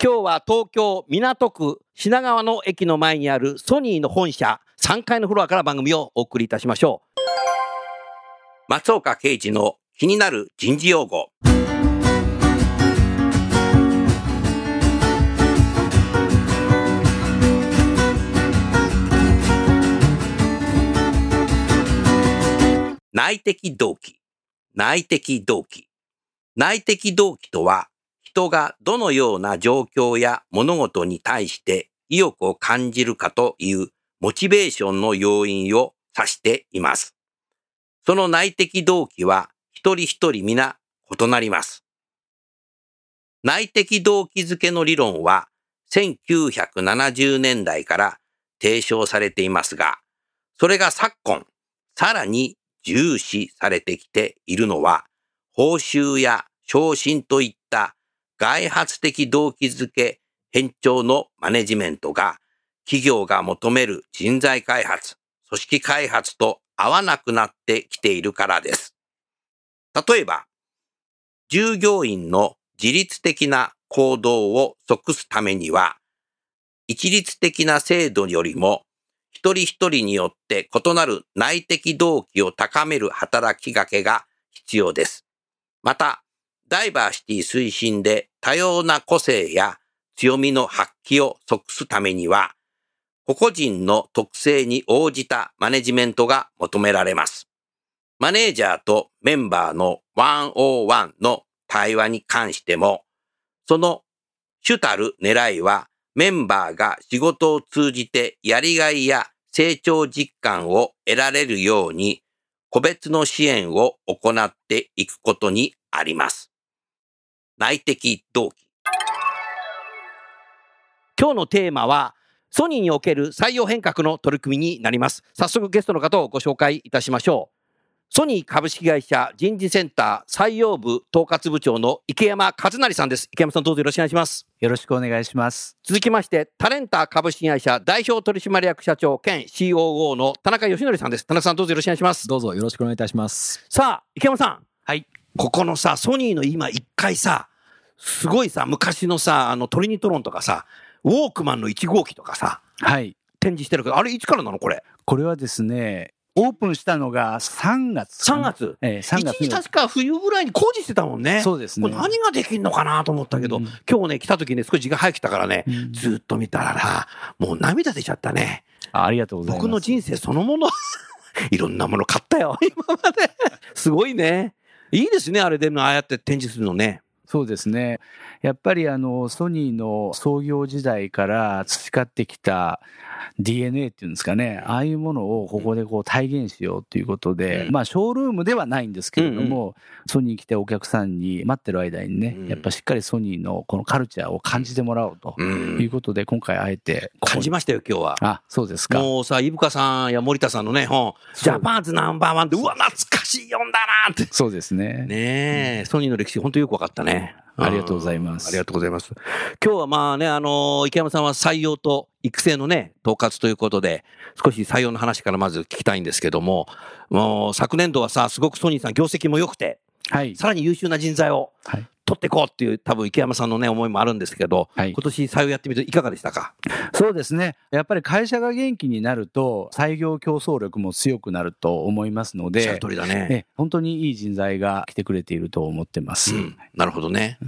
今日は東京港区品川の駅の前にあるソニーの本社3階のフロアから番組をお送りいたしましょう。松岡啓二の気になる人事用語。内的動機。内的動機。内的動機とは人がどのような状況や物事に対して意欲を感じるかというモチベーションの要因を指しています。その内的動機は一人一人皆異なります。内的動機づけの理論は1970年代から提唱されていますが、それが昨今、さらに重視されてきているのは、報酬や昇進といった外発的動機づけ偏重のマネジメントが企業が求める人材開発、組織開発と合わなくなってきているからです。例えば、従業員の自律的な行動を即すためには、一律的な制度よりも一人一人によって異なる内的動機を高める働きかけが必要です。また、ダイバーシティ推進で多様な個性や強みの発揮を即すためには、個々人の特性に応じたマネジメントが求められます。マネージャーとメンバーの101の対話に関しても、その主たる狙いはメンバーが仕事を通じてやりがいや成長実感を得られるように個別の支援を行っていくことにあります。内的動機。今日のテーマは、ソニーにおける採用変革の取り組みになります。早速ゲストの方をご紹介いたしましょう。ソニー株式会社人事センター採用部統括部長の池山和成さんです。池山さんどうぞよろしくお願いします。よろしくお願いします。続きまして、タレンタ株式会社代表取締役社長兼 COO の田中義則さんです。田中さんどうぞよろしくお願いします。どうぞよろしくお願いいたします。さあ、池山さん。はい。ここのさ、ソニーの今一回さ、すごいさ、昔のさ、あのトリニトロンとかさ、ウォークマンの1号機とかさ、はい。展示してるけど、あれいつからなのこれ？これはですね、オープンしたのが3月か3な。月？ええ、3月に一時確か冬ぐらいに工事してたもんね。そうですね。これ何ができんのかなと思ったけど、うん今日ね、来た時ね、少し時間早く来たからね、うんずっと見たらな、もう涙出ちゃったね。あありがとうございます。僕の人生そのもの、いろんなもの買ったよ、今まで。すごいね。いいですね、あれでもああやって展示するのね。そうですね。やっぱりあの、ソニーの創業時代から培ってきた DNA っていうんですかね、ああいうものをここでこう体現しようということで、うんまあショールームではないんですけれども、ソニー来てお客さんに待ってる間にね、うんやっぱしっかりソニーのこのカルチャーを感じてもらおうとうんいうことで、今回あえて感じましたよ、今日は。あ、そうですか。もうさ、伊深さんや森田さんのね、本、ジャパンズナンバーワンで、うわ、懐かしい読んだなって。そうですね。ねえ、ソニーの歴史、本当よくわかったね。ありがとうございますんありがとうございます。今日はまあね、あの池山さんは採用と育成のね、統括ということで、少し採用の話からまず聞きたいんですけども、もう昨年度はさ、すごくソニーさん業績も良くて、はい。さらに優秀な人材をはい。取っていこうっていう、多分池山さんのね、思いもあるんですけど、はい今年採用やってみていかがでしたか？そうですね。やっぱり会社が元気になると、採用競争力も強くなると思いますので、通りだね。え本当にいい人材が来てくれていると思ってます。うん、なるほどね。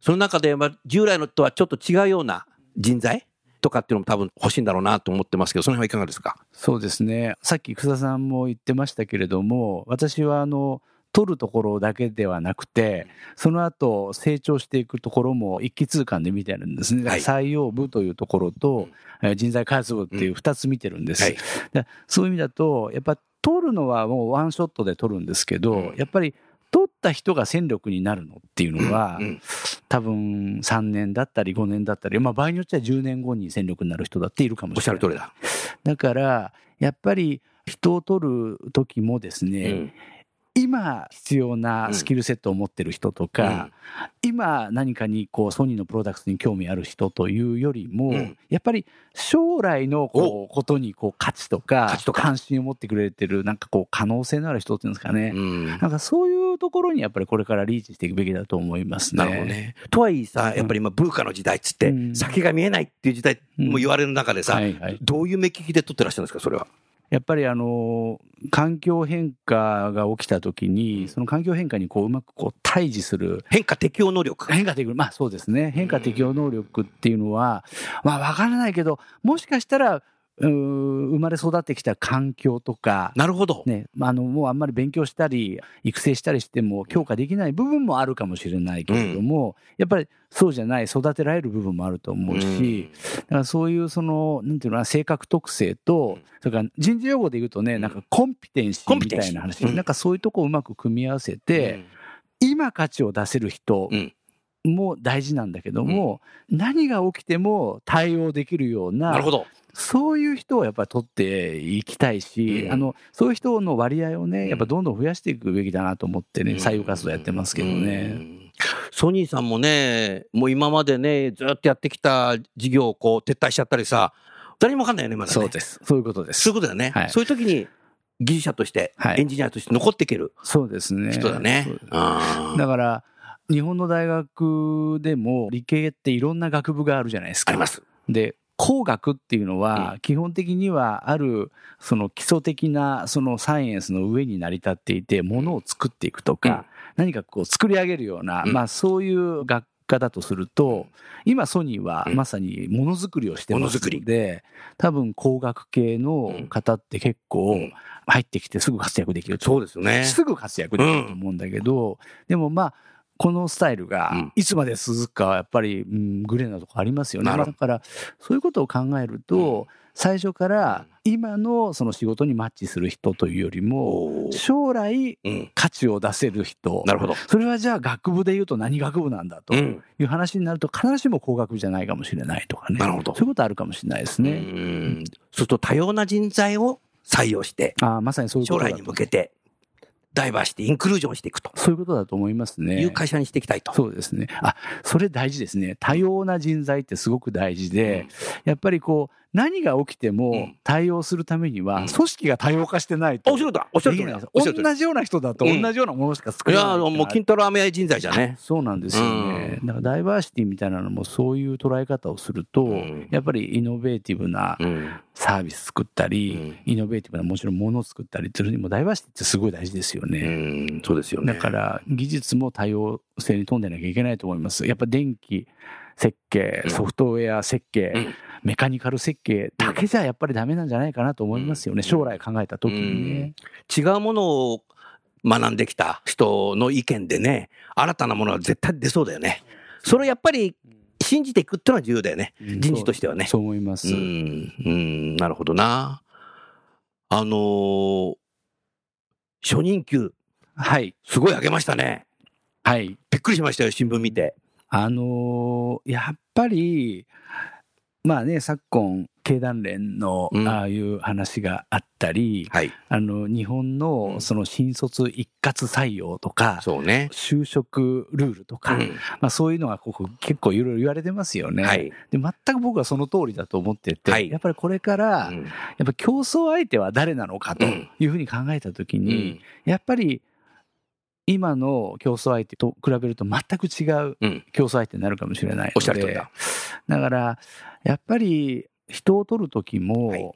その中で、まあ、従来のとはちょっと違うような人材とかっていうのも多分欲しいんだろうなと思ってますけど、その辺はいかがですか？そうですね。さっき草さんも言ってましたけれども、私はあの、取るところだけではなくて、その後成長していくところも一気通貫で見てるんですね。採用部というところと、えー人材開発部っていう二つ見てるんです。はいでそういう意味だと、やっぱ取るのはもうワンショットで取るんですけど、うんやっぱり取った人が戦力になるのっていうのは、うんうん多分3年だったり5年だったり、まあ場合によっては10年後に戦力になる人だっているかもしれない。だ。だから、やっぱり人を取る時もですね、うん今必要なスキルセットを持ってる人とか、今何かにこうソニーのプロダクツに興味ある人というよりも、うん。やっぱり将来のこうことにこう価値とか関心を持ってくれてるなんかこう可能性のある人っていうんですかね、うん。なんかそういうところにやっぱりこれからリーチしていくべきだと思いますね。なるほどね。とはいえさ、やっぱり今、ブーカの時代っつって、うん。先が見えないっていう時代も言われる中でさ、はいはい。どういう目利きで撮ってらっしゃるんですか、それは？やっぱりあの環境変化が起きた時に、その環境変化にこううまくこう対峙する変化適応能力。変化適応、まあそうですね。変化適応能力っていうのは、まあわからないけど、もしかしたら、生まれ育ってきた環境とか、なるほど。ね、まああの、もうあんまり勉強したり、育成したりしても強化できない部分もあるかもしれないけれども、やっぱりそうじゃない、育てられる部分もあると思うし、だからそういうその、なんていうのかな、性格特性と、それから人事用語で言うとね、なんかコンピテンシーみたいな話、うん。なんかそういうとこをうまく組み合わせて、今価値を出せる人うん。も大事なんだけども、何が起きても対応できるような、なるほど。そういう人をやっぱり取っていきたいし、うんあの、そういう人の割合をね、んやっぱどんどん増やしていくべきだなと思ってね、採用活動やってますけどうね。んソニーさんもね、もう今までね、ずっとやってきた事業をこう撤退しちゃったりさ、誰にもわかんないよね、まだね。そうです。そういうことです。そういうことだよね。はいそういう時に技術者として、はいエンジニアとして残っていけるそうですね。人だねだから、日本の大学でも理系っていろんな学部があるじゃないですか。あります。で、工学っていうのは、基本的にはある、その基礎的な、そのサイエンスの上に成り立っていて、ものを作っていくとか、何かこう作り上げるような、うん。まあそういう学科だとすると、今ソニーはうん。まさにものづくりをしてますもので、多分工学系の方って結構うん。入ってきてすぐ活躍できると。そうですよね。すぐ活躍できると思うんだけど、でもまあ、このスタイルうんがいつまで続くかはやっぱり、うん、グレーなとこありますよね。だから、そういうことを考えると、最初から今のその仕事にマッチする人というよりも、将来うん。価値を出せる人。なるほど。それはじゃあ学部で言うと何学部なんだとうん。いう話になると必ずしも工学部じゃないかもしれないとかね。なるほどそういうことあるかもしれないですうね。ん。そうすると多様な人材を採用して、ああまさにそういう将来に向けて、ダイバーシティ、インクルージョンしていくとそういうことだと思いますね。いう会社にしていきたいと。そうですね。あ、それ大事ですね。多様な人材ってすごく大事で、やっぱりこう、何が起きてうもん対応するためには、うん組織が多様化してないあと。おっしゃるとおっしゃる同じような人だとうん同じようなものしか作いや、れないいうのは。もう筋トレアメ人材じゃね。そうなんですよね。うだからダイバーシティみたいなのもそういう捉え方をすると、うんやっぱりイノベーティブなうん。サービス作ったり、イノベーティブなもちろんものを作ったりするにもダイバーシティってすごい大事ですよね。うん、そうですよね。だから技術も多様性に富んでなきゃいけないと思います。やっぱ電気設計う、んソフトウェア設計、うんメカニカル設計だけじゃやっぱりダメなんじゃないかなと思いますよね。うん将来考えた時にね。違うものを学んできた人の意見でね、新たなものは絶対出そうだよね。それをやっぱり信じていくっていうのは重要だよね。人事としてはね。そう思います。うん、うん、なるほどな。あのー初任給、はい。すごい上げましたね。はい。びっくりしましたよ、新聞見て。あのーやっぱり、まあね、昨今、経団連のうんああいう話があったり、はい。あの、日本うんのその新卒一括採用とか、そうね。就職ルールとか、うんまあそういうのがここ結構いろいろ言われてますよね。はい。で、全く僕はその通りだと思ってて、はいやっぱりこれから、うんやっぱ競争相手は誰なのかとうんいうふうに考えたときうに、んやっぱり今の競争相手と比べると全く違ううん競争相手になるかもしれないので、おっしゃる通りだ。だから、やっぱり人を取るときも、はい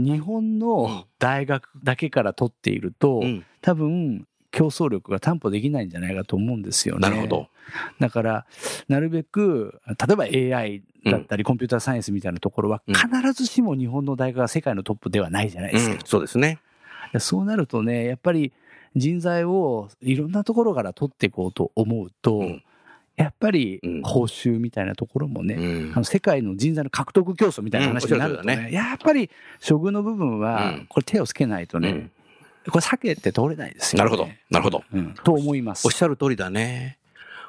日本の大学だけから取っていると、うん多分競争力が担保できないんじゃないかと思うんですよね。なるほど。だから、なるべく、例えば AI だったり、コンピューターサイエンスみたいなところは、うん必ずしも日本の大学が世界のトップではないじゃないですか。うんそうですね。そうなるとね、やっぱり人材をいろんなところから取っていこうと思うと、うん。やっぱりうん。報酬みたいなところもね、うん。あの世界の人材の獲得競争みたいな話になるとね,、うんおっしゃる通りやっぱり処遇の部分はうん、これ手をつけないとね、うん。これ避けて通れないですよ、ね。なるほどなるほど。うん。と思います。おっしゃる通りだね。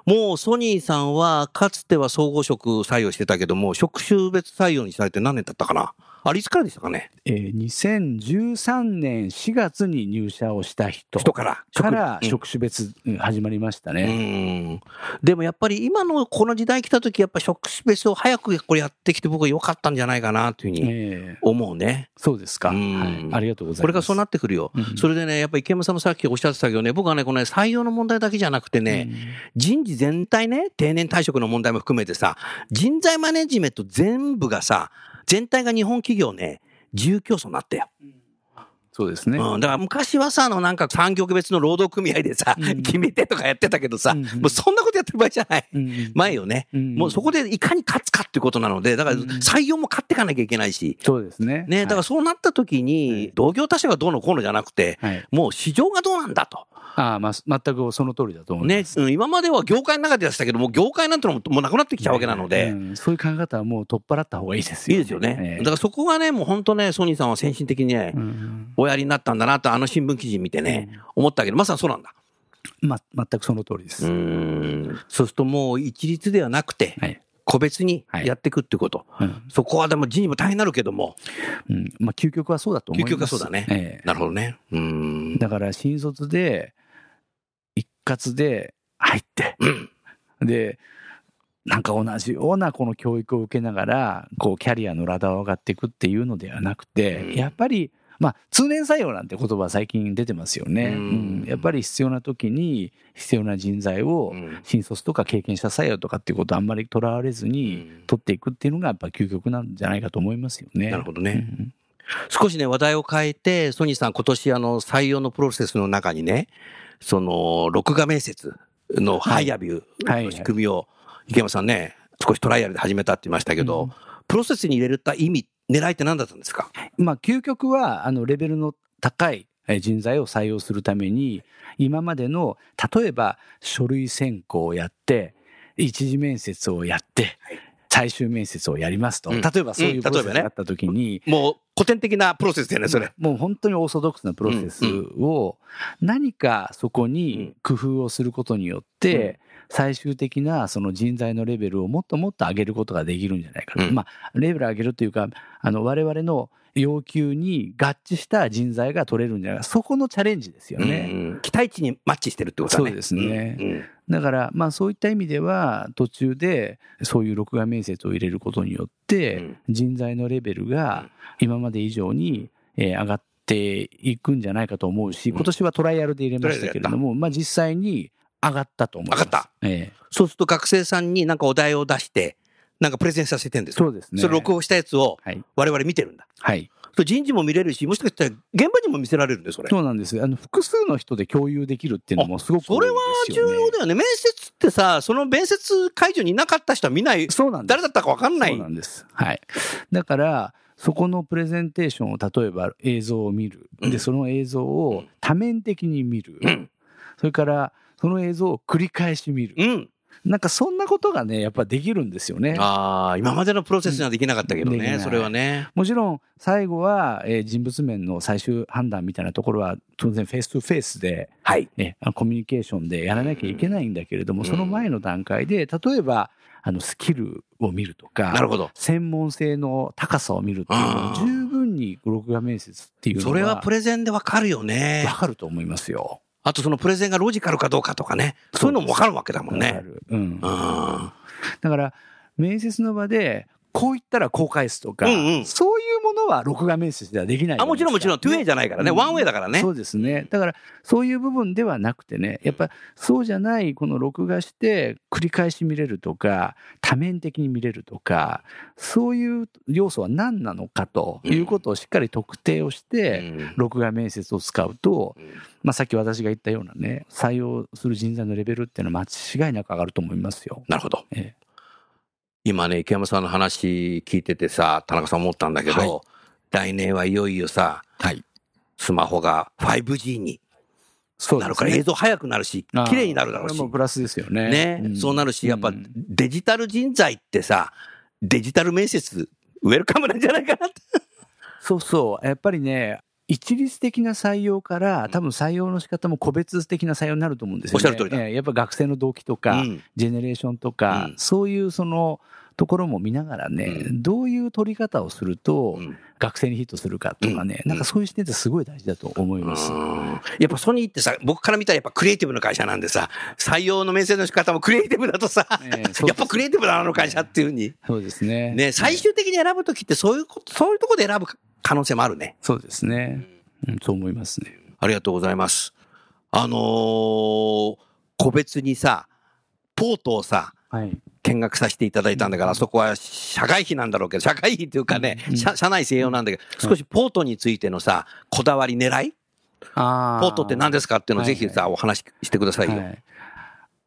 もうソニーさんはかつては総合職採用してたけども、職種別採用にされて何年経ったかな？あれいつからでしたかね？えー2013年4月に入社をした人人から。職種別うん始まりましたね。うんでもやっぱり今のこの時代来た時やっぱ職種別を早くこれやってきて僕は良かったんじゃないかなというふうにえー思うね。そうですか、うんはい。ありがとうございます。これからそうなってくるよ。うんそれでね、やっぱり池山さんのさっきおっしゃってたけどね、僕はね、このね、採用の問題だけじゃなくてね、人事全体ね、定年退職の問題も含めてさ、人材マネジメント全部がさ、全体が日本企業ね、自由競争になったよ。そうですね。うん、だから昔はさ、あのなんか産業別の労働組合でさ、うん決めてとかやってたけどさ、うんもうそんなことやってる場合じゃない。うん前よね。うんもうそこでいかに勝つかっていうことなので、だからうん採用も勝っていかなきゃいけないし、そうですね。ね、だからそうなった時に、同業他社がどうのこうのじゃなくて、はい、はいもう市場がどうなんだと。ああ、まあ、全くその通りだと思いねま、す。うん今までは業界の中でしたけども、業界なんてのももうなくなってきちゃうわけなので、うんそういう考え方はもう取っ払った方がいいですよ、いいですよね。ええだからそこがね、もう本当ね、ソニーさんは先進的にね、うんおやりになったんだなと、あの新聞記事見てね、思ったけど、まさにそうなんだ。ま、全くその通りです。う。そうするともう一律ではなくて、はい。個別にはいやっていくってこと。うんそこはでも人事も大変になるけども、うんまあ、究極はそうだと思います。究極はそうだねええなるほどね。うーん。だから、新卒で、一括で入って、うん。で、なんか同じようなこの教育を受けながら、こう、キャリアのラダーを上がっていくっていうのではなくて、うんやっぱり、まあ、通年採用なんて言葉は最近出てますよね。うんうんやっぱり必要な時に必要な人材をうん新卒とか経験者採用とかっていうことをあんまりとらわれずにうん取っていくっていうのがやっぱ究極なんじゃないかと思いますよね。なるほどね。うん少しね、話題を変えて、ソニーさん今年あの採用のプロセスの中にね、その、録画面接のハイアビューの仕組みを、池山さんね、少しトライアルで始めたって言いましたけど、うん。プロセスに入れた意味、狙いって何だったんですか？まあ、究極は、あの、レベルの高いえー人材を採用するために、今までの、例えば、書類選考をやって、一次面接をやって、最終面接をやりますと。うん。例えばそういうプロセスがあったときに、もう古典的なプロセスだよね、それ。もう本当にオーソドックスなプロセスを、何かそこに工夫をすることによって、最終的なその人材のレベルをもっともっと上げることができるんじゃないかな。うん。まあ、レベル上げるというか、あの、我々の要求に合致した人材が取れるんじゃないか。そこのチャレンジですよね。うん期待値にマッチしてるってことだね。そうですね。うんうん。だから、まあそういった意味では、途中でそういう録画面接を入れることによって、うん。人材のレベルが今まで以上にえー上がっていくんじゃないかと思うし、うん。今年はトライアルで入れましたけれども、まあ実際に上がったと思います。上がった。ええそうすると学生さんになんかお題を出して、なんかプレゼンさせてんですかそうですね。それ録音したやつをはい。我々見てるんだ。はい。人事も見れるし、もしかしたら現場にも見せられるんで、それ。そうなんです。あの、複数の人で共有できるっていうのもすごく多いそれは重。要だよね。面接ってさ、その面接会場にいなかった人は見ない、そうなんです。誰だったかわかんない。そうなんです。はい。だから、そこのプレゼンテーションを例えば映像を見る。うんで、その映像を多面的に見る。うん。それから、その映像を繰り返し見る。うん。なんかそんなことがね、やっぱできるんですよね。ああ、今までのプロセスにはできなかったけどね、それはね。もちろん、最後は、えー人物面の最終判断みたいなところは、当然 face to face で、はい。ね、コミュニケーションでやらなきゃいけないんだけれども、うんその前の段階で、例えば、あの、スキルを見るとか、なるほど。専門性の高さを見るっていうのあーは十分に録画面接っていうのはそれはプレゼンでわかるよねわ。かると思いますよ。あとそのプレゼンがロジカルかどうかとかね。そういうのもわかるわけだもんね。うん。だから、面接の場で、こう言ったらこう返すとか、うんうんそういうものは録画面接ではできないあ、もちろんもちろん、トゥエイじゃないからね。うんワンウェイだからね。そうですね。だから、そういう部分ではなくてね、やっぱそうじゃない、この録画して繰り返し見れるとか、多面的に見れるとか、そういう要素は何なのかということをしっかり特定をして、うん録画面接を使うと、うんまあ、さっき私が言ったようなね、採用する人材のレベルっていうのは間違いなく上がると思いますよ。なるほど。ええ今ね、池山さんの話聞いててさ、田中さん思ったんだけど、はい来年はいよいよさ、はい。スマホが 5G にそうなるから映像早くなるし、綺麗になるだろうしプラスですよね。ね、んそうなるし、やっぱうんデジタル人材ってさ、デジタル面接、ウェルカムなんじゃないかなって。そうそう。やっぱりね、一律的な採用から、多分採用の仕方も個別的な採用になると思うんですよね。おっしゃる通りだ。ええやっぱ学生の動機とか、うん。ジェネレーションとか、うん。そういうそのところも見ながらね、うどういう取り方をすると、うん。学生にヒットするかとかね、うん。なんかそういう視点ってすごい大事だと思います。うん。やっぱソニーってさ、僕から見たらやっぱクリエイティブな会社なんでさ、採用の面接の仕方もクリエイティブだとさ、ええそうですやっぱクリエイティブなあの会社っていうふうに。そうですね。ね、最終的に選ぶときってそういうこと、そういうところで選ぶ可能性もあるね。そうですね。うん、そう思いますね。ありがとうございます。あのー個別にさ、ポートをさ、はい。見学させていただいたんだから、そこは社外費なんだろうけど、社会費っていうかね、うん社社内専用なんだけど、少しポートについてのさ、こだわり、狙い？あポートって何ですかっていうのをぜひさ、お話ししてくださいよ。はい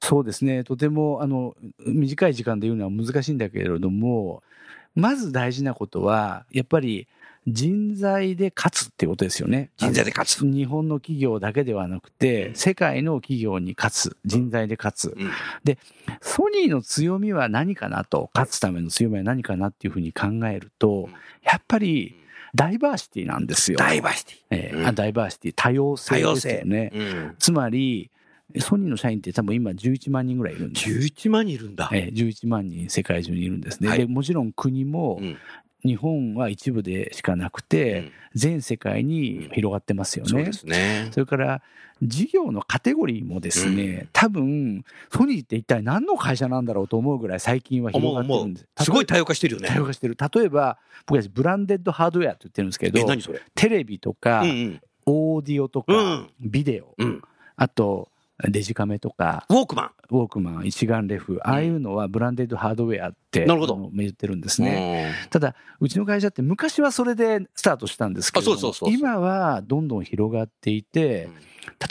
そうですね、とてもあの短い時間で言うのは難しいんだけれども、まず大事なことは、やっぱり人材で勝つってことですよね。人材で勝つ。日本の企業だけではなくて、うん世界の企業に勝つ、人材で勝つ。うんソニーの強みは何かなと、勝つための強みは何かなっていうふうに考えるとうん、やっぱりダイバーシティなんですよ。ダイバーシテうんええあダイバーシティ、多様ィ。性ですよね。うん。つまり、ソニーの社員って多分今11万人ぐらいいるんです。11万人いるんだ。ええ11万人世界中にいるんですね。はいでもちろん国もうん日本は一部でしかなくて、全世界に広がってますよね。そうですね。それから事業のカテゴリーもですね、うん多分ソニーって一体何の会社なんだろうと思うぐらい最近は広がってるんです。すごい多様化してるよね。多様化してる。例えば僕たちブランデッドハードウェアって言ってるんですけえ、ど、テレビとか、うんうん。オーディオとか、うんビデオ、うん。あとデジカメとか、ウォークマン。ウォークマン、一眼レフ、ああいうのはブランデッドハードウェアって、なるほど。言ってるんですね。ただ、うちの会社って昔はそれでスタートしたんですけれど今はどんどん広がっていて、うん。例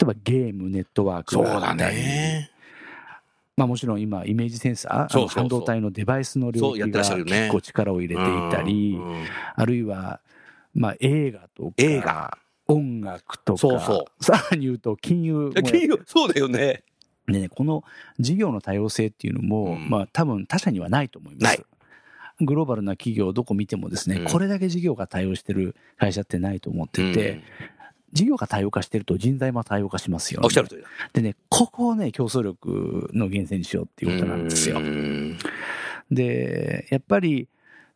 えばゲーム、ネットワークそうだね。まあ、もちろん今、イメージセンサー、半導体のデバイスの領域が結構力を入れていたり、あるいは、まあ、映画とか、映画音楽とか、そうそさらに言うと金融金融そうだよね。でね、この事業の多様性っていうのも、うんまあ多分他社にはないと思います。ないグローバルな企業どこ見てもですね、うんこれだけ事業が多様してる会社ってないと思ってて、事業が多様化してると人材も多様化しますよね。おっしゃる通りだ。でね、ここをね、競争力の源泉にしようっていうことなんですよう。んで、やっぱり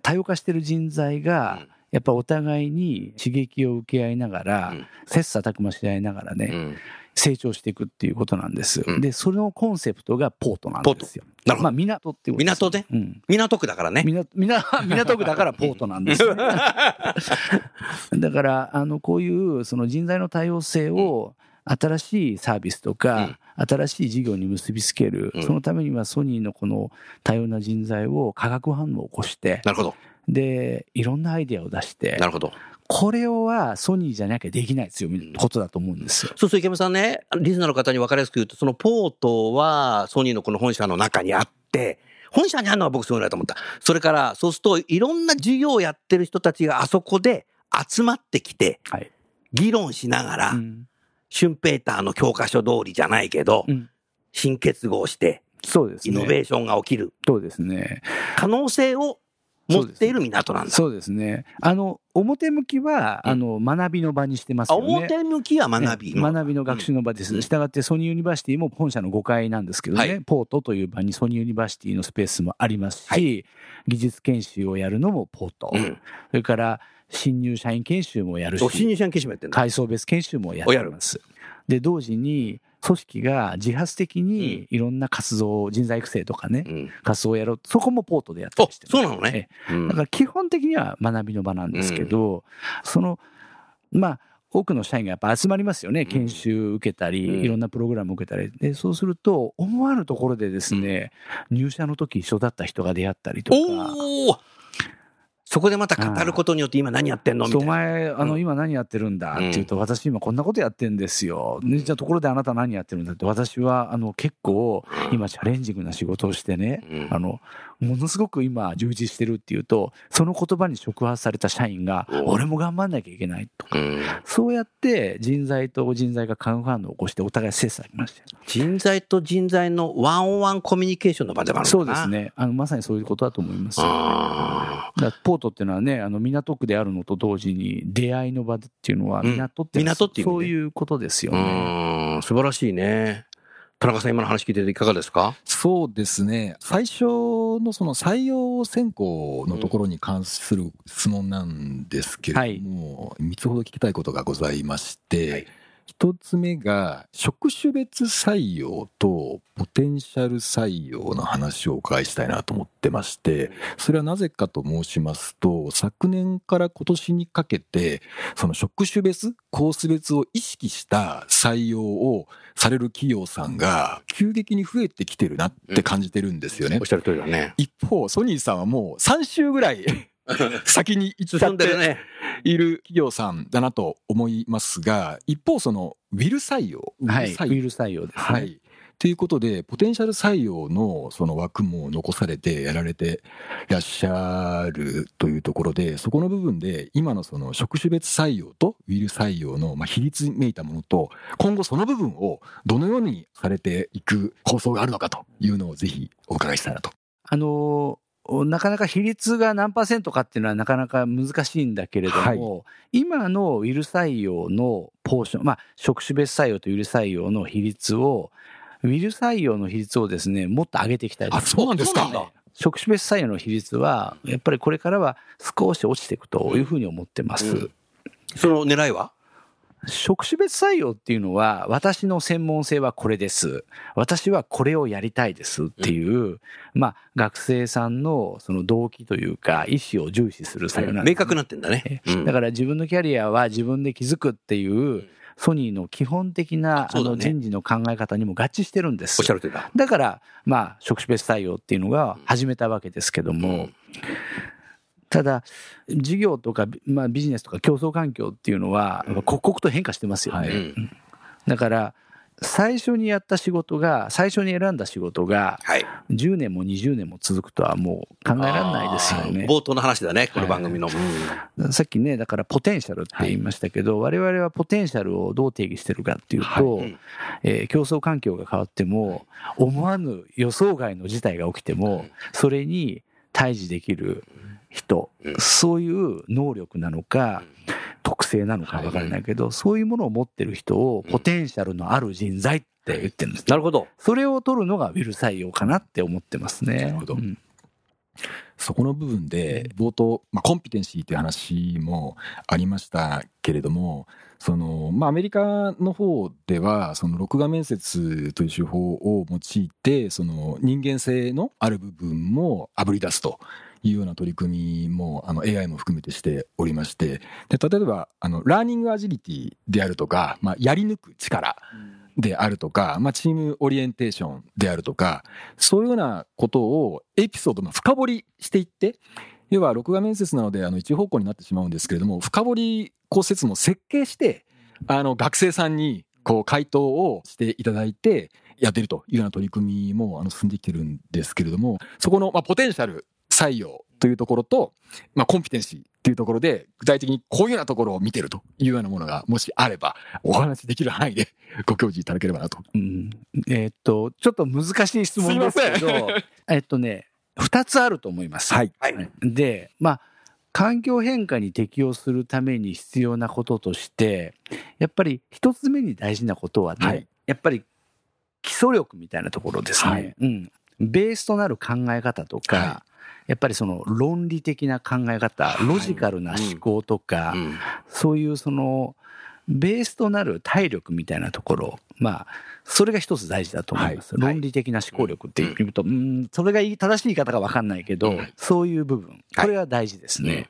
多様化してる人材が、うんやっぱお互いに刺激を受け合いながら、うん切磋琢磨し合いながらね、うん成長していくっていうことなんです。うんで、そのコンセプトがポートなんですよ。まあ、なるほど。港ってことです港で？うん。港区だからね。港港 港区だからポートなんですよね。だから、あの、こういうその人材の多様性を新しいサービスとか、新しい事業に結びつける、うんそのためにはソニーのこの多様な人材を化学反応を起こして、なるほど。で、いろんなアイデアを出してな、るほど。これをはソニーじゃなきゃできない強みことだと思うんですよ。そうそう、池山さんね、リスナーの方に分かりやすく言うと、そのポートはソニーのこの本社の中にあって、本社にあるのは僕すごいなと思った。それから、そうすると、いろんな事業をやってる人たちがあそこで集まってきて、はい。議論しながら、うんシュンペーターの教科書通りじゃないけど、うん新結合して、そうですね。イノベーションが起きるそうですね。可能性を持っている港なんだ。そうですね。あの、表向きは、うんあの、学びの場にしてますあよね。表向きは学びええ学びの学習の場です。うんしたがって、ソニーユニバーシティも本社の5階なんですけどね、はいポートという場にソニーユニバーシティのスペースもありますし、はい技術研修をやるのもポート、うん。それから新入社員研修もやるし、お新入社員研修もやってんだ。階層別研修もやってます。で、同時に、組織が自発的にいろんな活動、人材育成とかね、うん。活動をやろう。そこもポートでやったありして、そうなのね。うんだから基本的には学びの場なんですけど、その、まあ、多くの社員がやっぱ集まりますよね。ん研修受けたり、うんいろんなプログラム受けたり。で、そうすると、思わぬところでですね、入社の時一緒だった人が出会ったりとか、そこでまた語ることによって今何やってんの？みたおいな。前、あの、うん。今何やってるんだ？って言うと、私今こんなことやってんですよ。でじゃあところであなた何やってるんだって、私は、あの、結構、今チャレンジングな仕事をしてね、うん。あの、ものすごく今充実してるっていうと、その言葉に触発された社員が、お俺も頑張んなきゃいけないとか、うんそうやって人材と人材が化学反応を起こしてお互い切磋琢磨してる人材と人材のワンオンワンコミュニケーションの場でもあるそうです。ね。あの、まさにそういうことだと思います。ポートっていうのはね、あの、港区であるのと同時に、出会いの場っていうのは、うん港って、港っていうねそういうことですよーね。うん。素晴らしいね。田中さん今の話聞いてていかがですか？そうですね。最初のその採用選考のところに関する質問なんですけれども、3つほど聞きたいことがございまして、はい一つ目が職種別採用とポテンシャル採用の話をお伺いしたいなと思ってまして、それはなぜかと申しますと、昨年から今年にかけて、その職種別、コース別を意識した採用をされる企業さんが急激に増えてきてるなって感じてるんですよねおっ。しゃる通りだね。一方、ソニーさんはもう3週ぐらい 先に行っちゃって。いる企業さんだなと思いますが、一方そのウィル採用、ウはい。ウ採用ィル採用ですね。はい。ということで、ポテンシャル採用のその枠も残されてやられていらっしゃるというところで、そこの部分で今のその職種別採用とウィル採用のまあ比率めいたものと、今後その部分をどのようにされていく構想があるのかというのをぜひお伺いしたいなと。あのーなかなか比率が何パーセントかっていうのはなかなか難しいんだけれども、今のウィル採用のポーション、まあ、職種別採用とウィル採用の比率を、ウィル採用の比率をですね、もっと上げていきたいとあそうなんですか。職種別採用の比率は、やっぱりこれからは少し落ちていくというふうに思ってます。うん。その狙いは？職種別採用っていうのは、私の専門性はこれです。私はこれをやりたいですっていう、まあ、学生さんのその動機というか、意思を重視する採用なんです、明確になってんだね。うん。だから自分のキャリアは自分で築くっていう、ソニーの基本的なあの人事の考え方にも合致してるんです。おっしゃ。る通りだ。だから、まあ、職種別採用っていうのが始めたわけですけども、ただ、事業とか、まあ、ビジネスとか競争環境っていうのは、刻々と変化してますよね。はい。うん。だから、最初にやった仕事が、最初に選んだ仕事が、はい。10年も20年も続くとはもう考えられないですよね。冒頭の話だね、この番組の。さっきね、だからポテンシャルって言いましたけど、我々はポテンシャルをどう定義してるかっていうと、うん。えー競争環境が変わっても、思わぬ予想外の事態が起きても、それに対峙できる人、うんそういう能力なのか、特性なのか分からないけど、そういうものを持ってる人をポテンシャルのある人材って言ってるんです。なるほど。それを取るのがウィル採用かなって思ってますね。なるほどうんそこの部分で冒頭、まあ、コンピテンシーという話もありましたけれどもその、まあ、アメリカの方ではその録画面接という手法を用いてその人間性のある部分もあぶり出すと。いうような取り組みもあの AI も含めてしておりましてで例えばあのラーニングアジリティであるとか、まあ、やり抜く力であるとか、まあ、チームオリエンテーションであるとかそういうようなことをエピソードの深掘りしていって要は録画面接なのであの一方向になってしまうんですけれども深掘り考説も設計してあの学生さんにこう回答をしていただいてやっているというような取り組みもあの進んできてるんですけれどもそこのまあポテンシャル採用というところと、まあ、コンピテンシーっていうところで具体的にこういうようなところを見てるというようなものがもしあればお話しできる範囲で ご教示いただければなと。うんえーっと、ちょっと難しい質問ですけど、えっとね、二つあると思います。はいはい。で、まあ、環境変化に適応するために必要なこととして、やっぱり一つ目に大事なことはね、はいやっぱり基礎力みたいなところですね。はいうん。ベースとなる考え方とか、はやっぱりその論理的な考え方、ロジカルな思考とか、うん。そういうその、ベースとなる体力みたいなところ、まあ、それが一つ大事だと思います。はい。論理的な思考力っていうと、うん、それが正しい言い方か分かんないけど、うん。そういう部分、これが大事ですね。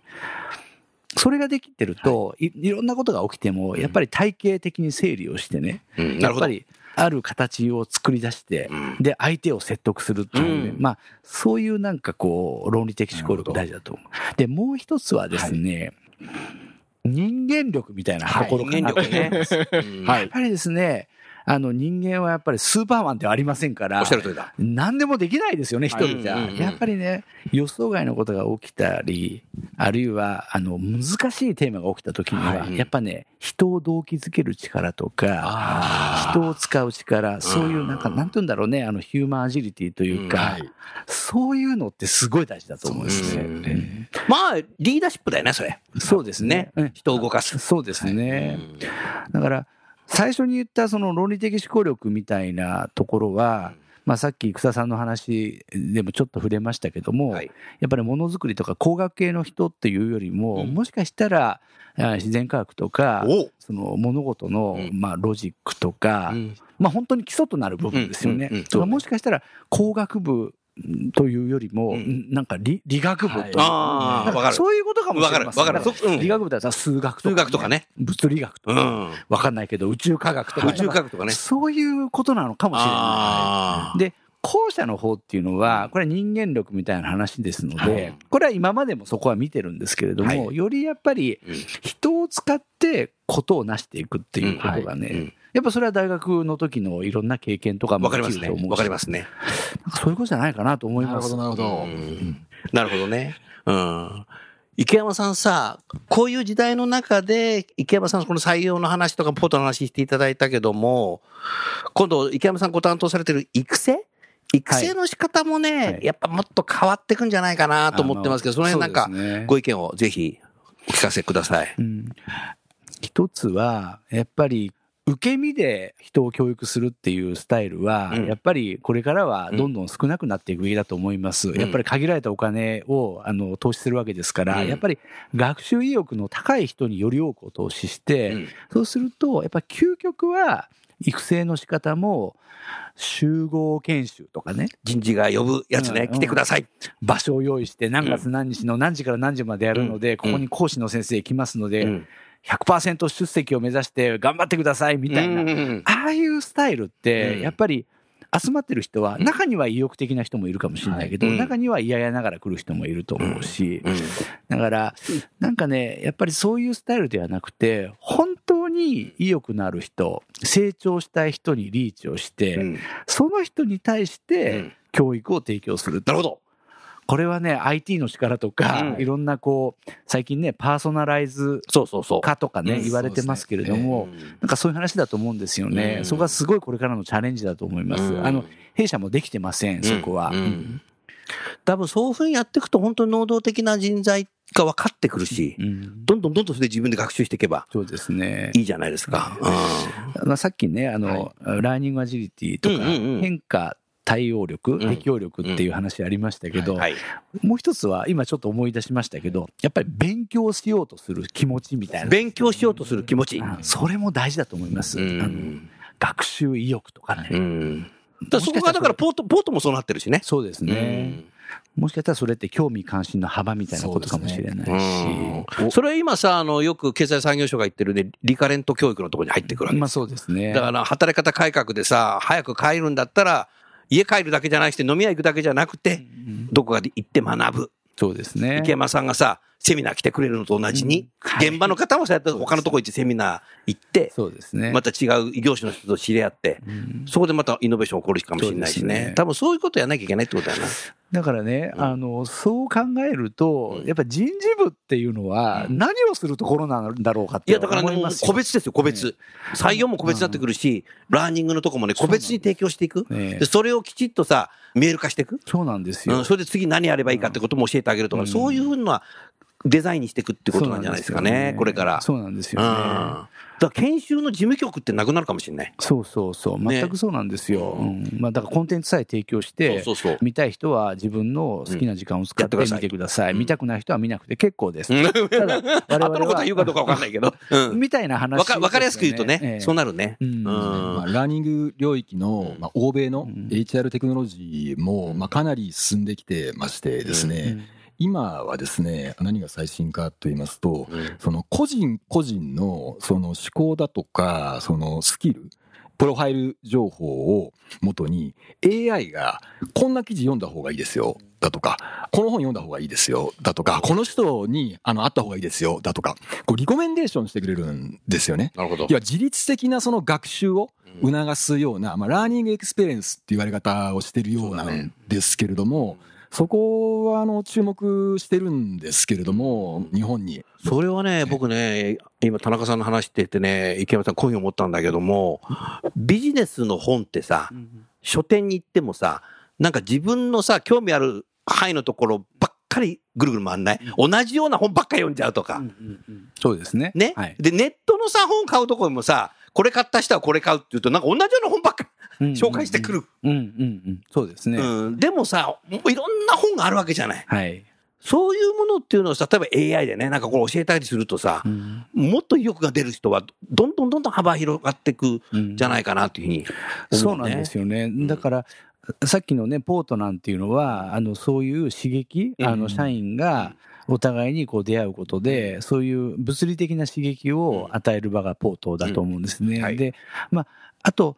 それができてると、い、いろんなことが起きても、やっぱり体系的に整理をしてね。やっぱりある形を作り出して、うんで、相手を説得するっていうね、うんまあ、そういうなんかこう、論理的思考力大事だと思う。で、もう一つはですね、人間力みたいなところかなと思います。はい。やっぱりですね、あの人間はやっぱりスーパーマンではありませんからおっしゃる通りだ。何でもできないですよね、一人じゃ。やっぱりね、予想外のことが起きたり、あるいは、あの、難しいテーマが起きた時には、はいやっぱね、人を動機づける力とか、あ人を使う力、そういうなんか、なんて言うんだろうね、あの、ヒューマンアジリティというか、はいそういうのってすごい大事だと思うんですね。まあ、リーダーシップだよね、それ。そうですね。うん人を動かす。そうですね。うんだから、最初に言ったその論理的思考力みたいなところは、まあ、さっき草さんの話でもちょっと触れましたけども、はい。やっぱりものづくりとか工学系の人っていうよりも、うん。もしかしたらあ自然科学とかおその物事の、うん。まあ、ロジックとか、うん。まあ、本当に基礎となる部分ですよね。うんうんうんそれがもしかしたら工学部というよりも、うん。なんか理理学部という、はい。そういうことかもしれません。わかる理学部だったら数学とか、数学とかね。物理学とか、うん。わかんないけど宇宙科学とか、宇宙科学とかね。そういうことなのかもしれない。で、後者の方っていうのは、これは人間力みたいな話ですのはい。で、これは今までもそこは見てるんですけれども、はよりやっぱりうん。人を使ってことを成していくっていうことがうん。ね、やっぱそれは大学の時のいろんな経験とかもわかりますねわかりますね。そういうことじゃないかなと思います。なるほど、なるほど。うんなるほどね。うん。池山さんさ、こういう時代の中で、池山さんこの採用の話とかポートの話していただいたけども、今度池山さんご担当されてる育成？育成の仕方もね、はいやっぱもっと変わってくんじゃないかなと思ってますけど、その辺なんかご意見をぜひお聞かせください。うん一つは、やっぱり、受け身で人を教育するっていうスタイルは、うん。やっぱりこれからはどんどん少なくなっていくべきだと思います。ん。やっぱり限られたお金をあの投資するわけですから、うん。やっぱり学習意欲の高い人により多くを投資して、うん。そうすると、やっぱり究極は育成の仕方も集合研修とかね、人事が呼ぶやつね、うん。来てください。場所を用意して何月何日の何時から何時までやるので、うん。ここに講師の先生来ますので、うん100%出席を目指して頑張ってくださいみたいな、うん。ああいうスタイルって、うん。やっぱり集まってる人は、中には意欲的な人もいるかもしれないけど、中には嫌々ながら来る人もいると思うし、うん。だから、なんかね、やっぱりそういうスタイルではなくて、本当に意欲のある人、成長したい人にリーチをして、うん。その人に対しうてん。教育を提供する。なるほど。これはね、IT の力とか、うん。いろんなこう、最近ね、パーソナライズそうそうそう。化とかね、うん。言われてますけれども、なんかそういう話だと思うんですよね。うん。そこがすごいこれからのチャレンジだと思います。うん。あの、弊社もできてません、そこは。多分そういうふうにやっていくと本当に能動的な人材が分かってくるし、うん。どんどんどんどんそれで自分で学習していけばそうですね。いいじゃないですか。まあ、さっきね、あの、ラーニングアジリティとか、変化対応力、ん適応力っていう話ありましたけど。もう一つは、今ちょっと思い出しましたけど、やっぱり勉強しようとする気持ちみたいな。勉強しようとする気持ち。あそれも大事だと思います。学習意欲とかね。うん。だそこがだからポート、ポートもそうなってるしね。そうですね。もしかしたらそれって興味関心の幅みたいなことかもしれないし。うんそれは今さ、あの、よく経済産業省が言ってるね、リカレント教育のところに入ってくるわけまあそうですね。だから働き方改革でさ、早く帰るんだったら、家帰るだけじゃなくて飲み屋行くだけじゃなくて、どこかで行って学ぶ。そうですね。池山さんがさ、セミナー来てくれるのと同じに、はい現場の方もそうやって他のとこ行ってセミナー行って、そうですね。また違う異業種の人と知り合って、そこでまたイノベーション起こるかもしれないしね。ね多分そういうことやらなきゃいけないってことだよな。だからね、うんあの、そう考えると、うんやっぱ人事部っていうのは何をするところなんだろうかっていや、だから個別ですよ、個別。採用も個別になってくるし、ラーニングのとこもね、個別に提供していく。それをきちっとさ、見える化していく。そうなんですよ。うん、それで次何やればいいかってことも教えてあげるとか、うんそういうふうなデザインにしていくってことなんじゃないですかね、これから。そうなんですようん。ね。だから研修の事務局ってなくなるかもしれない。そうそうそう。ね全くそうなんですよ。ううんまあ、だからコンテンツさえ提供して、そうそうそう。見たい人は自分の好きな時間を使ってうんやってください見てください。うん見たくない人は見なくて結構です。うんただ、我々後のことは言うかどうかわかんないけど。うん。みたいな話わかわかりやすく言うとね、ええそうなるね。うんうんまあ、ラーニング領域の、まあ、欧米のうん HR テクノロジーも、まあ、かなり進んできてましてですね、今はですね、何が最新かと言いますと、うんその個人個人のその思考だとか、そのスキル、プロファイル情報を元に AI がこんな記事読んだ方がいいですよだとか、この本読んだ方がいいですよだとか、この人にあの会った方がいいですよだとか、こうリコメンデーションしてくれるんですよね。なるほどい。や、自律的なその学習を促すような、まあ、ラーニングエクスペリエンスって言われ方をしてるようなんですけれども、そこはあの注目してるんですけれども、日本に。それはね、僕ね、今田中さんの話しててね、池山さんこういうふうに思ったんだけども、ビジネスの本ってさ、書店に行ってもさ、なんか自分のさ、興味ある範囲のところばっかりぐるぐる回んない？同じような本ばっかり読んじゃうとか。そうですね。ね、はい。で、ネットのさ、本買うところもさ、これ買った人はこれ買うって言うと、なんか同じような本ばっかり紹介してくる。うんうんうん。そうですね。うん。でもさ、いろんな本があるわけじゃない。はい。そういうものっていうのをさ、例えば AI でね、なんかこう教えたりするとさ、うんもっと意欲が出る人は、どんどんどんどん幅広がっていくうんじゃないかなっていうふうに思う、ね。そうなんですよね。だから、さっきのね、ポートなんていうのは、あの、そういう刺激、うんあの、社員がお互いにこう出会うことで、そういう物理的な刺激を与える場がポートだと思うんですね。うんはいで、まあ、あと、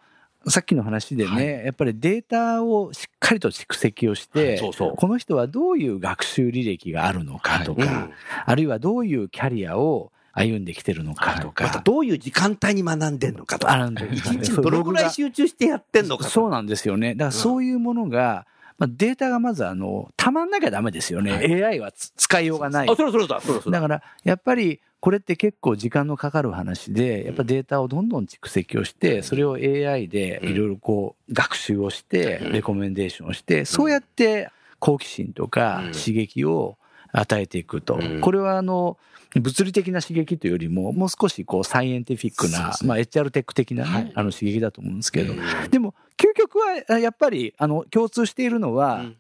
さっきの話でね、やっぱりデータをしっかりと蓄積をして、そうそう。この人はどういう学習履歴があるのかとか、うんあるいはどういうキャリアを歩んできてるのかとか、またどういう時間帯に学んでんのかとか、どのぐらい集中してやってんのかとか。そうなんですよね。だからそういうものが、まあ、データがまずあの、たまんなきゃダメですよね。AI はつ使いようがないあ、。それそれだ、それそれだから、やっぱり、これって結構時間のかかる話で、やっぱデータをどんどん蓄積をして、それを AI でいろいろこう、学習をして、レコメンデーションをして、そうやって好奇心とかうん。刺激を与えていくと。うん。これはあの、物理的な刺激というよりも、もう少しこう、サイエンティフィックな、まあ、HR テック的なはい。ね、あの刺激だと思うんですけど、うん。でも、究極はあやっぱりあの共通しているのはうん、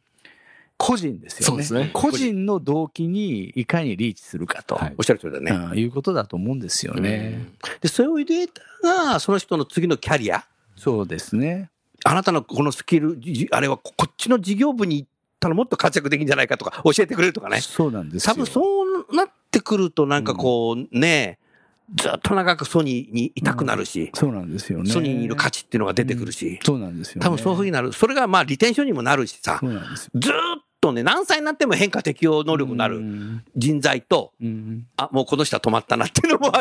個人ですよね。そうですね個人の動機にいかにリーチするかと、はいおっしゃる通りだね。うんいうことだと思うんですよね。で、そういうデータが、その人の次のキャリア、そうですね。あなたのこのスキル、じあれはここっちの事業部に行ったらもっと活躍できるんじゃないかとか教えてくれるとかね。そうなんですよ。多分そうなってくるとなんかこうね、ずっと長くソニーにいたくなるし、そうなんですよね。ソニーにいる価値っていうのが出てくるし、そうなんですよ、ね。多分そういうふうになる。それがまあリテンションにもなるしさそ、うなんですよ。ずーっとね、何歳になっても変化適応能力になうるん。人材と、うん。あ、もうこの人は止まったなっていうのも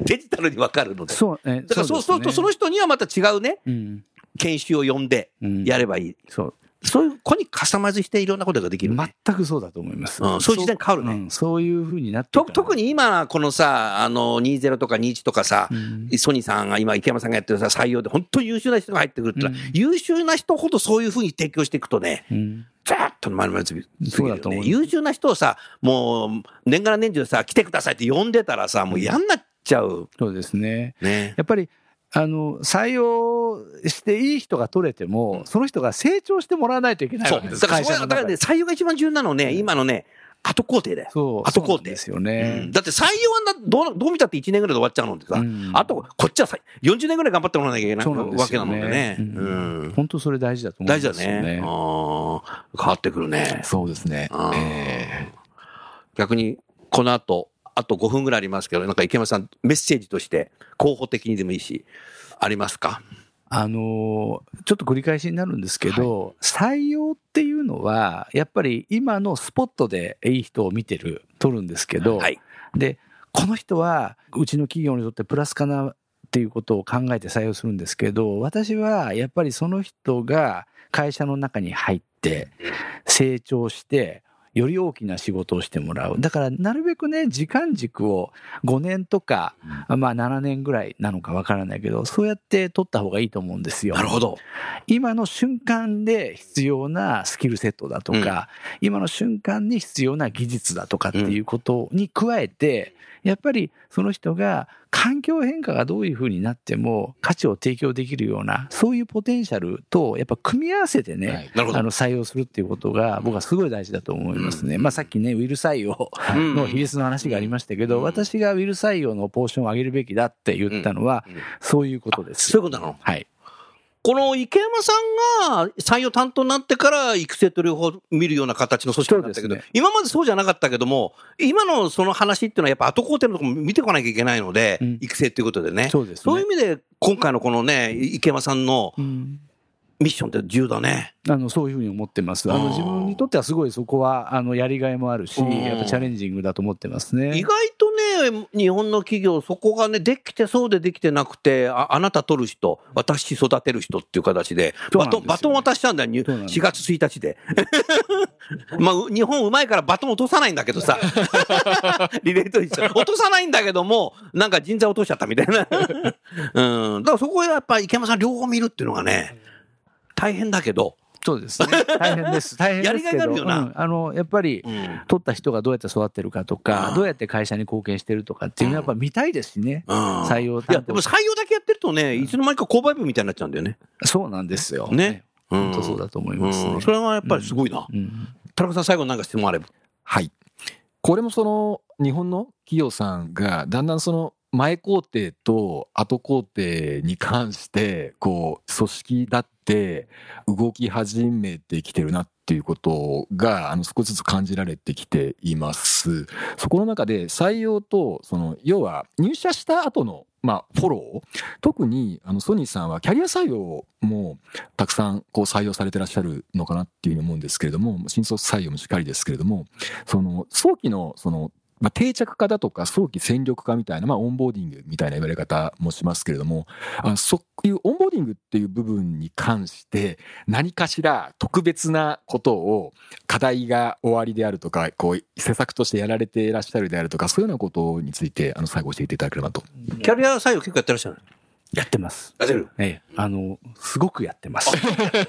デジタルにわかるので。そう、えだからそうすると、その人にはまた違うね、うん。研修を呼んでうんやればいい。そう。そういう子にカスタマイズしていろんなことができる、ね。全くそうだと思います。うんそういう時代に変わるねうんそういうふうになって特に今、このさ、あの、20とか21とかさ、うんソニーさんが今、池山さんがやってるさ、採用で本当に優秀な人が入ってくるってうん優秀な人ほどそういうふうに提供していくとね、うんざーっと丸々つぎそうだと思う優秀な人をさ、もう、年がら年中さ、来てくださいって呼んでたらさ、もう嫌になっちゃう。そうですね。ね。やっぱり、あの、採用していい人が取れても、その人が成長してもらわないといけない。わけです。だからだからね、会社の中で採用が一番重要なのね、今のね、後工程だよ。そう。後工程ですようねん。だって採用はなどうどう見たって1年ぐらいで終わっちゃうのでさ、うんあと、こっちはさ40年ぐらい頑張ってもらわなきゃいけないわけなのでね。ううんん。本当それ大事だと思大事だうんですよね。あー変わってくるね。そうですねあ。ーえ逆に、この後、あと5分ぐらいありますけど、なんか池山さん、メッセージとして、候補的にでもいいし、ありますか？あのーちょっと繰り返しになるんですけど、採用っていうのは、やっぱり今のスポットでいい人を見てる、取るんですけど、はい。で、この人はうちの企業にとってプラスかなっていうことを考えて採用するんですけど、私はやっぱりその人が会社の中に入って、成長して、より大きな仕事をしてもらう。だから、なるべくね、時間軸を5年とか、まあ7年ぐらいなのかわからないけど、そうやって取った方がいいと思うんですよ。なるほど。今の瞬間で必要なスキルセットだとか、今の瞬間に必要な技術だとかっていうことに加えて、やっぱりその人が環境変化がどういうふうになっても価値を提供できるような、そういうポテンシャルとやっぱ組み合わせてね、はいなるほど。あの採用するっていうことが僕はすごい大事だと思いますね。まあさっきね、ウィル採用うん。の比率の話がありましたけど、うん。私がウィル採用のポーションを上げるべきだって言ったのはうん。うん、そういうことです。そういうことなの？はい。この池山さんが採用担当になってから育成と両方見るような形の組織になったけど、ね今までそうじゃなかったけども、今のその話っていうのはやっぱ後工程のところも見てこなきゃいけないので、うん育成っていうことでね。そうですね。そういう意味で、今回のこのね、池山さんのうんミッションって重要だね。あのそういうふうに思ってます。あの自分にとってはすごいそこはあのやりがいもあるし、うんやっぱチャレンジングだと思ってますね。意外とね、日本の企業、そこがね、できてそうでできてなくて、ああなた取る人、私育てる人っていう形で、バトン、バトン渡したんだよ、にそうなんです4月1日で。まあ、う日本うまいからバトン落とさないんだけどさ、リレーと一緒。落とさないんだけども、なんか人材落としちゃったみたいな。うん。だからそこはやっぱ池山さん両方見るっていうのがね、大変だけど、そうですね。大変です。大変ですけど。やりがいがあるよなうんあのやっぱりうん。取った人がどうやって育ってるかとか、うんどうやって会社に貢献してるとかっていうのはやっぱ見たいですしね。うん採用いや、でも採用だけやってるとね、いつの間にか購買部みたいになっちゃうんだよね。そうなんですよ。ね。うん本当そうだと思いますねうん。それはやっぱりすごいな。うん田中さん、最後に何か質問あれば。はい。これもその日本の企業さんがだんだんその前工程と後工程に関してこう組織だって動き始めてきてるなっていうことがあの少しずつ感じられてきています。そこの中で採用とその要は入社した後のまあフォロー特にあのソニーさんはキャリア採用もたくさんこう採用されてらっしゃるのかなっていうふうに思うんですけれども新卒採用もしっかりですけれどもその早期のそのまあ、定着化だとか早期戦力化みたいな、まあ、オンボーディングみたいな言われ方もしますけれどもあそういうオンボーディングっていう部分に関して何かしら特別なことを課題がおありであるとかこう施策としてやられていらっしゃるであるとかそういうようなことについてあの最後教えていただければと。キャリア採用結構やってらっしゃるやってます。やってる？ええ、あの、すごくやってます。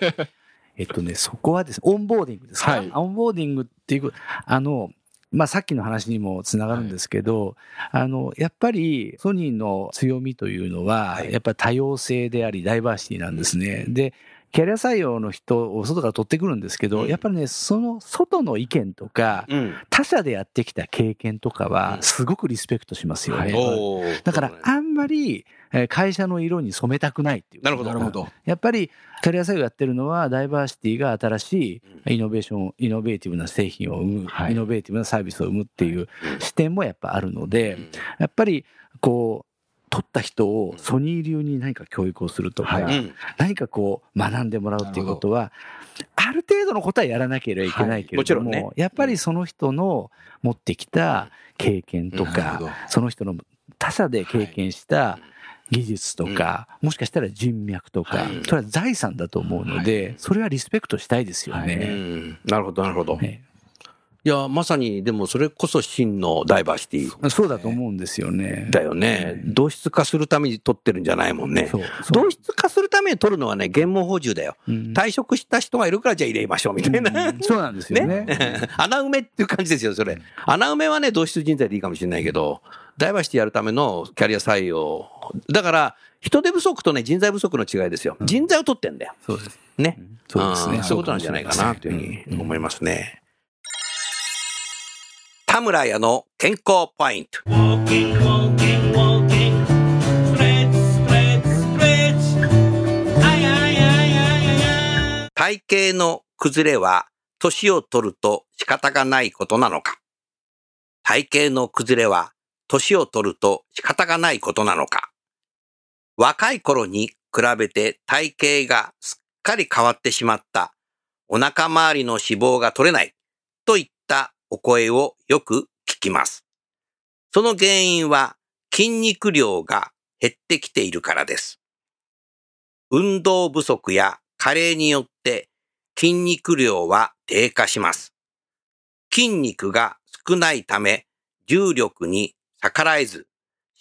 えっとね、そこはです。ね、オンボーディングですか、はい。オンボーディングっていう、あの、まあ、さっきの話にもつながるんですけど、あの、やっぱりソニーの強みというのは、はいやっぱり多様性であり、ダイバーシティなんですね。で、キャリア採用の人を外から取ってくるんですけど、うん。やっぱりね、その外の意見とか、うん。他社でやってきた経験とかうは、ん。すごくリスペクトしますよね。おー。だから、あんまりえー会社の色に染めたくないっていう。なるほどなるほど。やっぱりキャリア採用やってるのはダイバーシティが新しいイノベーション、イノベーティブな製品を生む、はい。イノベーティブなサービスを生むっていう視点もやっぱあるので、うん。やっぱりこう、取った人をソニー流に何か教育をするとか。何かこう学んでもらうっていうことは、ある程度のことはやらなければいけないけれども、はい。もちろんね。やっぱりその人の持ってきた経験とか、その人の他者で経験した技術とか、もしかしたら人脈とか、はい。それは財産だと思うので、それはリスペクトしたいですようね。ん。なるほど、なるほど。ねいや、まさに、でもそれこそ真のダイバーシティそうだと思うんですよね。だよね。同質化するために取ってるんじゃないもんね。同質化するために取るのはね、原問補充だよ。うん退職した人がいるからじゃあ入れましょうみたいな。うんそうなんですよね。穴埋めっていう感じですよ、それ。穴埋めはね、同質人材でいいかもしれないけど、ダイバーシティやるためのキャリア採用。だから、人手不足とね、人材不足の違いですよ。人材を取ってんだよ。そうです。ね。そうですねんそういうことなんじゃないかな、というふうに思いますね。田村屋の健康ポイント。体型の崩れは年を取ると仕方がないことなのか。体型の崩れは年を取ると仕方がないことなのか。若い頃に比べて体型がすっかり変わってしまった。お腹周りの脂肪が取れない。といったお声をよく聞きます。その原因は筋肉量が減ってきているからです。運動不足や加齢によって筋肉量は低下します。筋肉が少ないため重力に逆らえず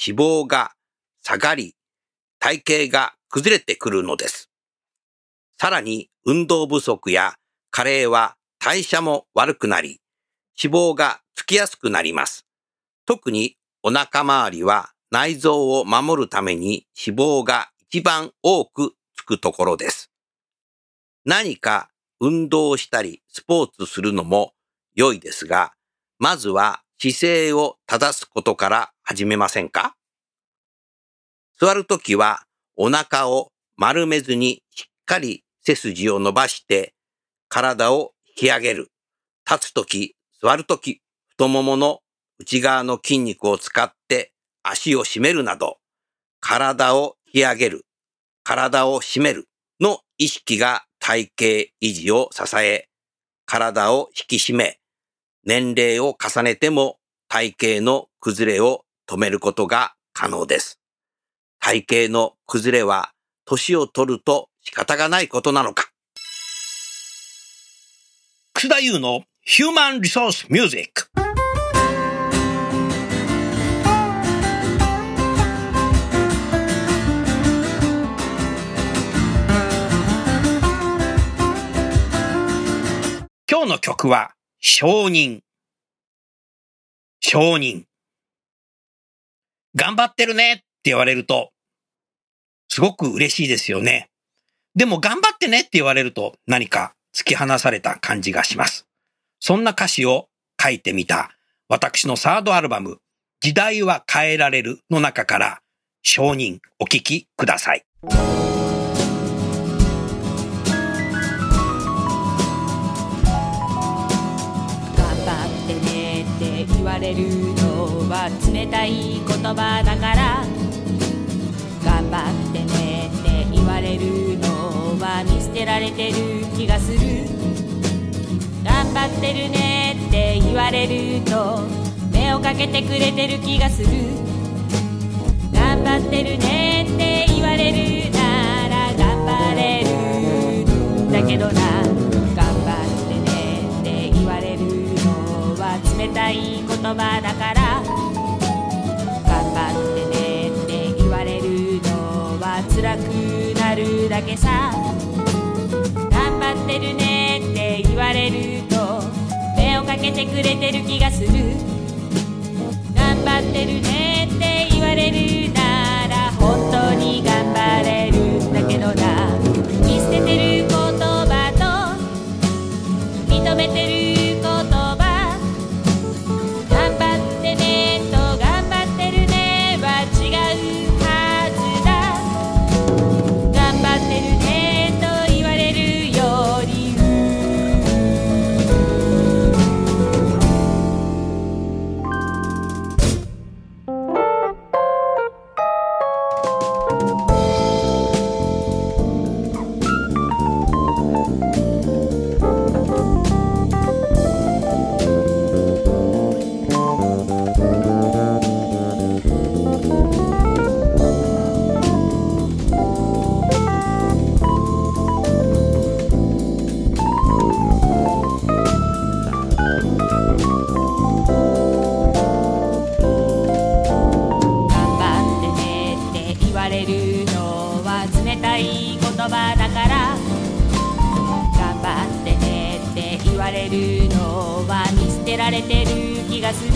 脂肪が下がり体型が崩れてくるのです。さらに運動不足や加齢は代謝も悪くなり脂肪がつきやすくなります。特にお腹周りは内臓を守るために脂肪が一番多くつくところです。何か運動したりスポーツするのも良いですが、まずは姿勢を正すことから始めませんか？座るときはお腹を丸めずにしっかり背筋を伸ばして体を引き上げる。立つとき、座るとき、太ももの内側の筋肉を使って足を締めるなど、体を引き上げる、体を締めるの意識が体型維持を支え、体を引き締め、年齢を重ねても体型の崩れを止めることが可能です。体型の崩れは年を取ると仕方がないことなのか。楠田優のヒューマンリソースミュージック。今日の曲は承認。承認。頑張ってるねって言われると、すごく嬉しいですよね。でも頑張ってねって言われると何か突き放された感じがします。そんな歌詞を書いてみた私のサードアルバム、時代は変えられるの中から承認お聞きください。頑張ってねって言われるのは冷たい言葉だから頑張ってねって言われるのは見捨てられてる気がする張ってるねって言われると目をかけてくれてる気がする。頑張ってるねって言われるなら頑張れるんだけどな。頑張ってねって言われるのは冷たい言葉だから。頑張ってねって言われるのは辛くなるだけさ。頑張ってるねって言われるとかけてくれてる気がする。頑張ってるねって言われるなら本当に頑張れるんだけどな。見捨ててる言葉と認めてるがする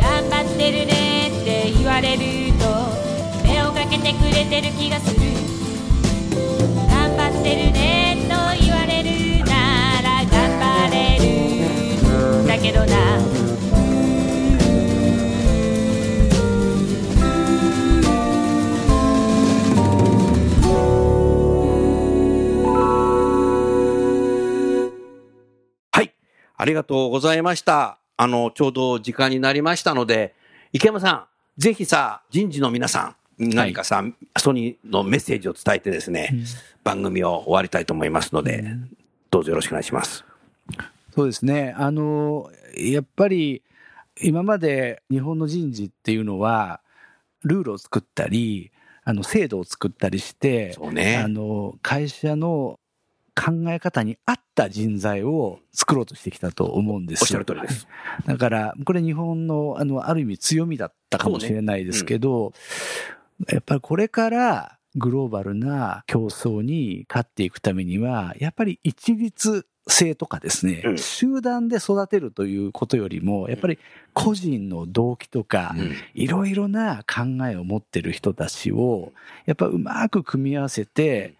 頑張ってるねって言われると目をかけてくれてる気がする頑張ってるねと言われるなら頑張れるんだけどなはい。ありがとうございました。あの、ちょうど時間になりましたので、池山さん、ぜひさ、人事の皆さん、何かさ、ソニーのメッセージを伝えてですね、番組を終わりたいと思いますので、どうぞよろしくお願いします。そうですね。あの、やっぱり、今まで日本の人事っていうのは、ルールを作ったり、あの、制度を作ったりして、ねあの、会社の考え方に合った人材を作ろうとしてきたと思うんです。おっしゃる通りです。だから、これ日本の、あの、ある意味強みだったかもしれないですけど、やっぱりこれからグローバルな競争に勝っていくためには、やっぱり一律性とかですね、うん。集団で育てるということよりも、やっぱり個人の動機とか、うん。いろいろな考えを持ってる人たちを、やっぱうまく組み合わせて、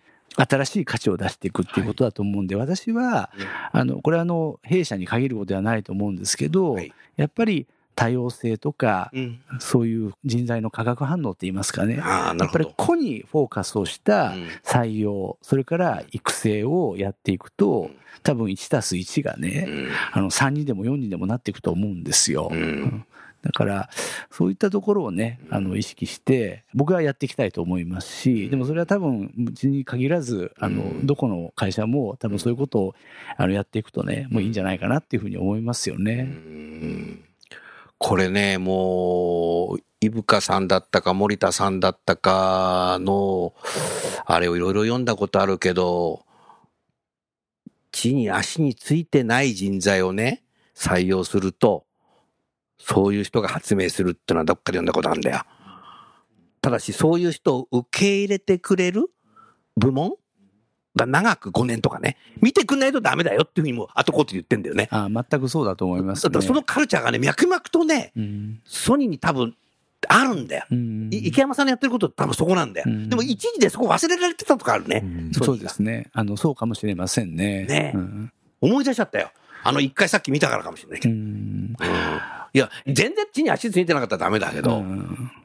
新しい価値を出していくっていうことだと思うんで、私は、あの、これはあの、弊社に限ることではないと思うんですけど、はい。やっぱり多様性とか、うん。そういう人材の化学反応って言いますかね。やっぱり。個にフォーカスをしたうん。採用、それから育成をやっていくと、多分1たす1がね、あの3人でも4人でもなっていくと思うんですよ。うん。うんだから、そういったところをね、あの、意識して、僕はやっていきたいと思いますし、でもそれは多分、うちに限らず、あの、うん。どこの会社も多分そういうことを、あの、やっていくとね、もういいんじゃないかなっていうふうに思いますようね。ん。これね、もう、伊深さんだったか森田さんだったかの、あれをいろいろ読んだことあるけど、地に足についてない人材をね、採用すると、そういう人が発明するってのはどっかで読んだことあるんだよ。ただし、そういう人を受け入れてくれる部門が長く5年とかね、見てくんないとダメだよっていうふうにも後こって言ってんだよね。あ全くそうだと思います、ね。だからそのカルチャーがね、脈々とね、うん、ソニーに多分あるんだよ。うんい池山さんのやってること多分そこなんだよ。うんでも一時でそこ忘れられてたとかあるね。そうですね。あの、そうかもしれませんね。ねうん思い出しちゃったよ。あの一回さっき見たからかもしれないけうど。んいや、全然地に足ついてなかったらダメだけど、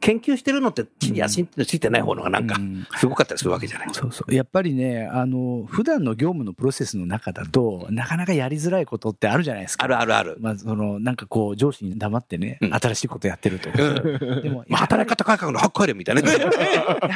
研究してるのって地に足ついてない方のがなんかうんすごかったりするわけじゃない？そうそう。やっぱりね、あの、普段の業務のプロセスの中だと、なかなかやりづらいことってあるじゃないですか。あるあるある。まあ、その、なんかこう、上司に黙ってね、うん新しいことやってると。でも、まあ、働き方改革の発行れみたいな。やっ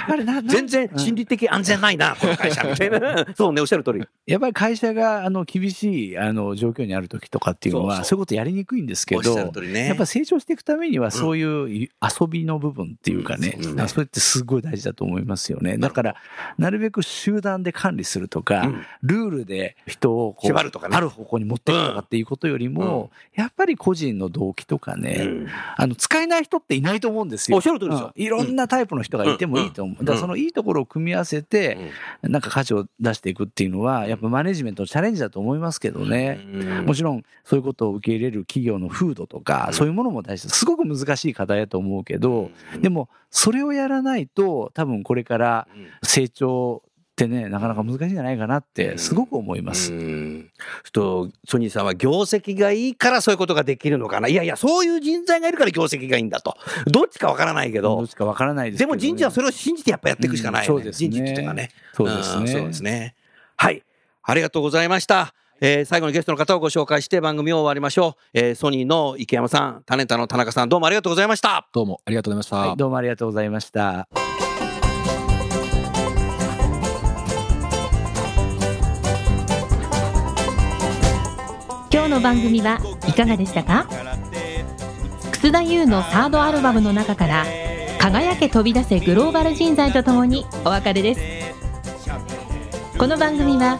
ぱりな、な全然心理的安全ないな、この会社みたいな。そうね、おっしゃる通り。やっぱり会社が、あの、厳しい、あの、状況にある時とかっていうのは、そういうことやりにくいんですけど、ね。やっぱ成長していくためには、そういう遊びの部分っていうかね、ね。それってすごい大事だと思いますよね。だから、なるべく集団で管理するとか、うん。ルールで人をこう縛るとかね。ある方向に持っていくとかっていうことよりも、やっぱり個人の動機とかね、うん。あの、使えない人っていないと思うんですよ。おっしゃる通りですよ。うん。いろんなタイプの人がいてもいいと思う。うんだからそのいいところを組み合わせて、なんか価値を出していくっていうのは、やっぱマネジメントのチャレンジだと思いますけどね。もちろん、そういうことを受け入れる企業の風土とか、そういうものも大事。です。すごく難しい課題だと思うけど、でも、それをやらないと、多分これから成長ってね、なかなか難しいんじゃないかなって、すごく思います。うん。とソニーさんは業績がいいからそういうことができるのかな。いやいやそういう人材がいるから業績がいいんだと。どっちかわからないけど。どっちかわからないですけどね。でも人事はそれを信じてやっぱやっていくしかないよね、うんそうですね。人事っていうかね。そうですね。んそうですね。はい。ありがとうございましたえー最後にゲストの方をご紹介して番組を終わりましょう、えーソニーの池山さんタネタの田中さんどうもありがとうございましたどうもありがとうございました。はい、どうもありがとうございました。今日の番組はいかがでしたか？楠田優のサードアルバムの中から「輝け飛び出せグローバル人材」とともにお別れですこの番組は